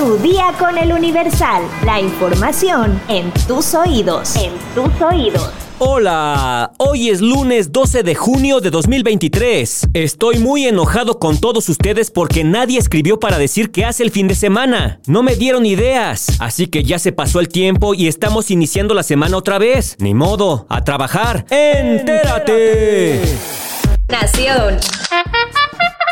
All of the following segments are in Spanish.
Tu día con el Universal. La información en tus oídos. En tus oídos. Hola, hoy es lunes 12 de junio de 2023. Estoy muy enojado con todos ustedes porque nadie escribió para decir qué hace el fin de semana. No me dieron ideas, así que ya se pasó el tiempo y estamos iniciando la semana otra vez. Ni modo, a trabajar. ¡Entérate! Nación.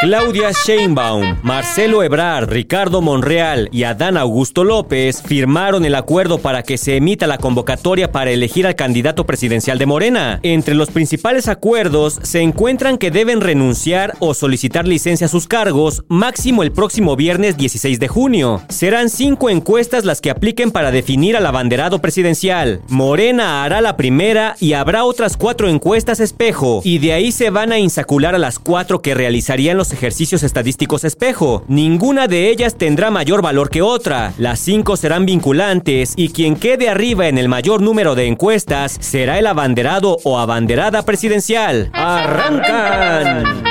Claudia Sheinbaum, Marcelo Ebrard, Ricardo Monreal y Adán Augusto López firmaron el acuerdo para que se emita la convocatoria para elegir al candidato presidencial de Morena. Entre los principales acuerdos se encuentran que deben renunciar o solicitar licencia a sus cargos máximo el próximo viernes 16 de junio. Serán cinco encuestas las que apliquen para definir al abanderado presidencial. Morena hará la primera y habrá otras cuatro encuestas espejo y de ahí se van a insacular a las cuatro que realizarían los ejercicios estadísticos espejo. Ninguna de ellas tendrá mayor valor que otra. Las cinco serán vinculantes y quien quede arriba en el mayor número de encuestas será el abanderado o abanderada presidencial. ¡Arrancan!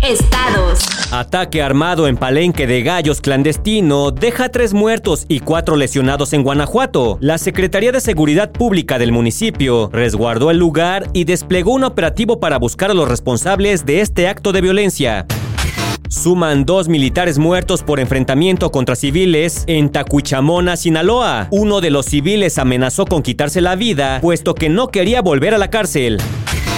Estados. Ataque armado en Palenque de Gallos clandestino deja tres muertos y cuatro lesionados en Guanajuato. La Secretaría de Seguridad Pública del municipio resguardó el lugar y desplegó un operativo para buscar a los responsables de este acto de violencia. Suman dos militares muertos por enfrentamiento contra civiles en Tacuichamona, Sinaloa. Uno de los civiles amenazó con quitarse la vida, puesto que no quería volver a la cárcel.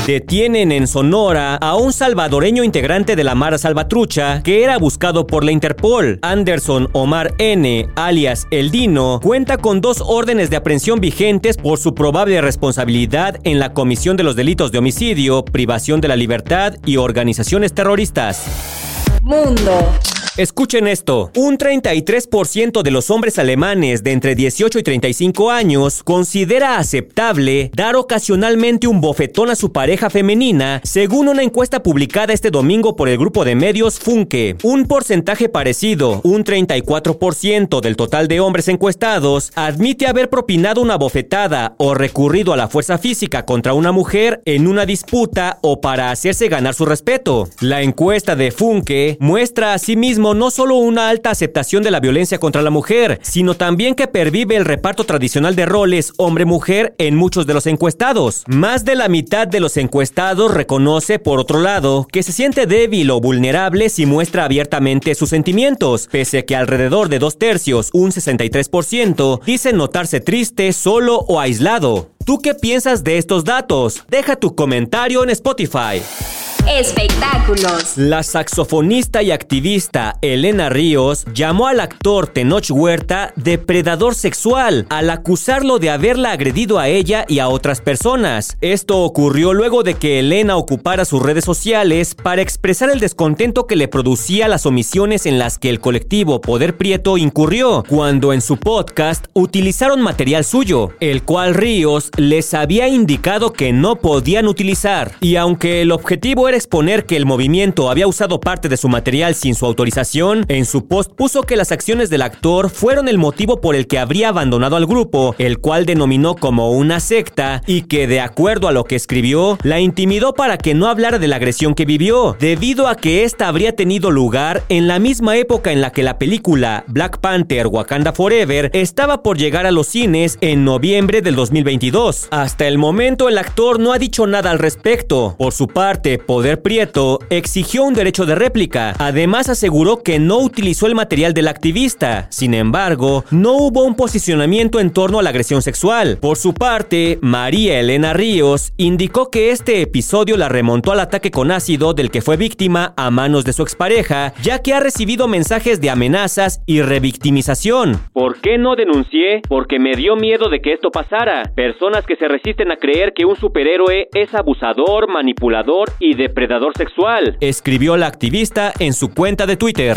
Detienen en Sonora a un salvadoreño integrante de la Mara Salvatrucha que era buscado por la Interpol. Anderson Omar N., alias El Dino, cuenta con dos órdenes de aprehensión vigentes por su probable responsabilidad en la comisión de los delitos de homicidio, privación de la libertad y organizaciones terroristas. Mundo. Escuchen esto, un 33% de los hombres alemanes de entre 18 y 35 años considera aceptable dar ocasionalmente un bofetón a su pareja femenina, según una encuesta publicada este domingo por el grupo de medios Funke. Un porcentaje parecido, un 34% del total de hombres encuestados, admite haber propinado una bofetada o recurrido a la fuerza física contra una mujer en una disputa o para hacerse ganar su respeto. La encuesta de Funke muestra asimismo no solo una alta aceptación de la violencia contra la mujer, sino también que pervive el reparto tradicional de roles hombre-mujer en muchos de los encuestados. Más de la mitad de los encuestados reconoce, por otro lado, que se siente débil o vulnerable si muestra abiertamente sus sentimientos, pese a que alrededor de dos tercios, un 63%, dicen notarse triste, solo o aislado. ¿Tú qué piensas de estos datos? Deja tu comentario en Spotify. Espectáculos. La saxofonista y activista Elena Ríos llamó al actor Tenoch Huerta depredador sexual al acusarlo de haberla agredido a ella y a otras personas. Esto ocurrió luego de que Elena ocupara sus redes sociales para expresar el descontento que le producía las omisiones en las que el colectivo Poder Prieto incurrió, cuando en su podcast utilizaron material suyo, el cual Ríos les había indicado que no podían utilizar. Y aunque el objetivo era exponer que el movimiento había usado parte de su material sin su autorización, en su post puso que las acciones del actor fueron el motivo por el que habría abandonado al grupo, el cual denominó como una secta y que de acuerdo a lo que escribió, la intimidó para que no hablara de la agresión que vivió, debido a que esta habría tenido lugar en la misma época en la que la película Black Panther Wakanda Forever estaba por llegar a los cines en noviembre del 2022. Hasta el momento el actor no ha dicho nada al respecto. Por su parte, Prieto exigió un derecho de réplica. Además aseguró que no utilizó el material del activista. Sin embargo, no hubo un posicionamiento en torno a la agresión sexual. Por su parte, María Elena Ríos indicó que este episodio la remontó al ataque con ácido del que fue víctima a manos de su expareja, ya que ha recibido mensajes de amenazas y revictimización. ¿Por qué no denuncié? Porque me dio miedo de que esto pasara. Personas que se resisten a creer que un superhéroe es abusador, manipulador y depredador sexual, escribió la activista en su cuenta de Twitter.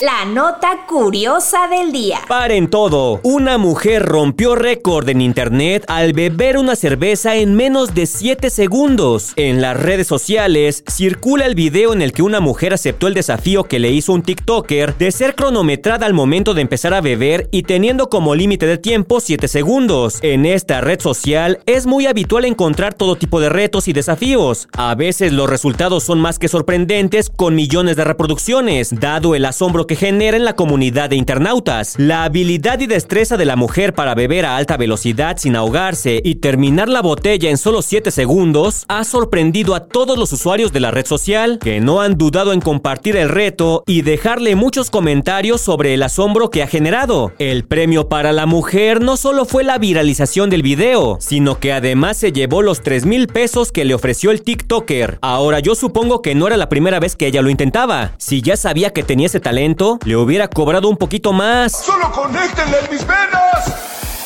La nota curiosa del día. Paren todo. Una mujer rompió récord en internet al beber una cerveza en menos de 7 segundos. En las redes sociales circula el video en el que una mujer aceptó el desafío que le hizo un TikToker de ser cronometrada al momento de empezar a beber y teniendo como límite de tiempo 7 segundos. En esta red social es muy habitual encontrar todo tipo de retos y desafíos. A veces los resultados son más que sorprendentes con millones de reproducciones, dado el asombro que genera en la comunidad de internautas. La habilidad y destreza de la mujer para beber a alta velocidad sin ahogarse y terminar la botella en solo 7 segundos ha sorprendido a todos los usuarios de la red social que no han dudado en compartir el reto y dejarle muchos comentarios sobre el asombro que ha generado. El premio para la mujer no solo fue la viralización del video, sino que además se llevó los 3 mil pesos que le ofreció el TikToker. Ahora yo supongo que no era la primera vez que ella lo intentaba. Si ya sabía que tenía ese talento, le hubiera cobrado un poquito más. ¡Solo conéctenle en mis venas!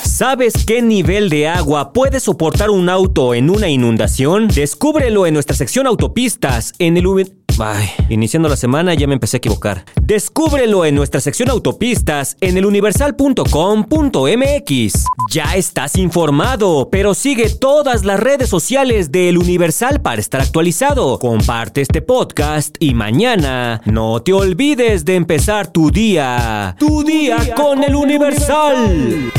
¿Sabes qué nivel de agua puede soportar un auto en una inundación? Descúbrelo en nuestra sección autopistas en el Ay, iniciando la semana ya me empecé a equivocar. Descúbrelo en nuestra sección autopistas en eluniversal.com.mx. Ya estás informado, pero sigue todas las redes sociales de El Universal para estar actualizado. Comparte este podcast y mañana no te olvides de empezar tu día. Tu, día, con, El Universal.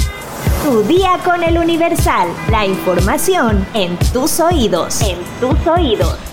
Tu día con El Universal. La información en tus oídos. En tus oídos.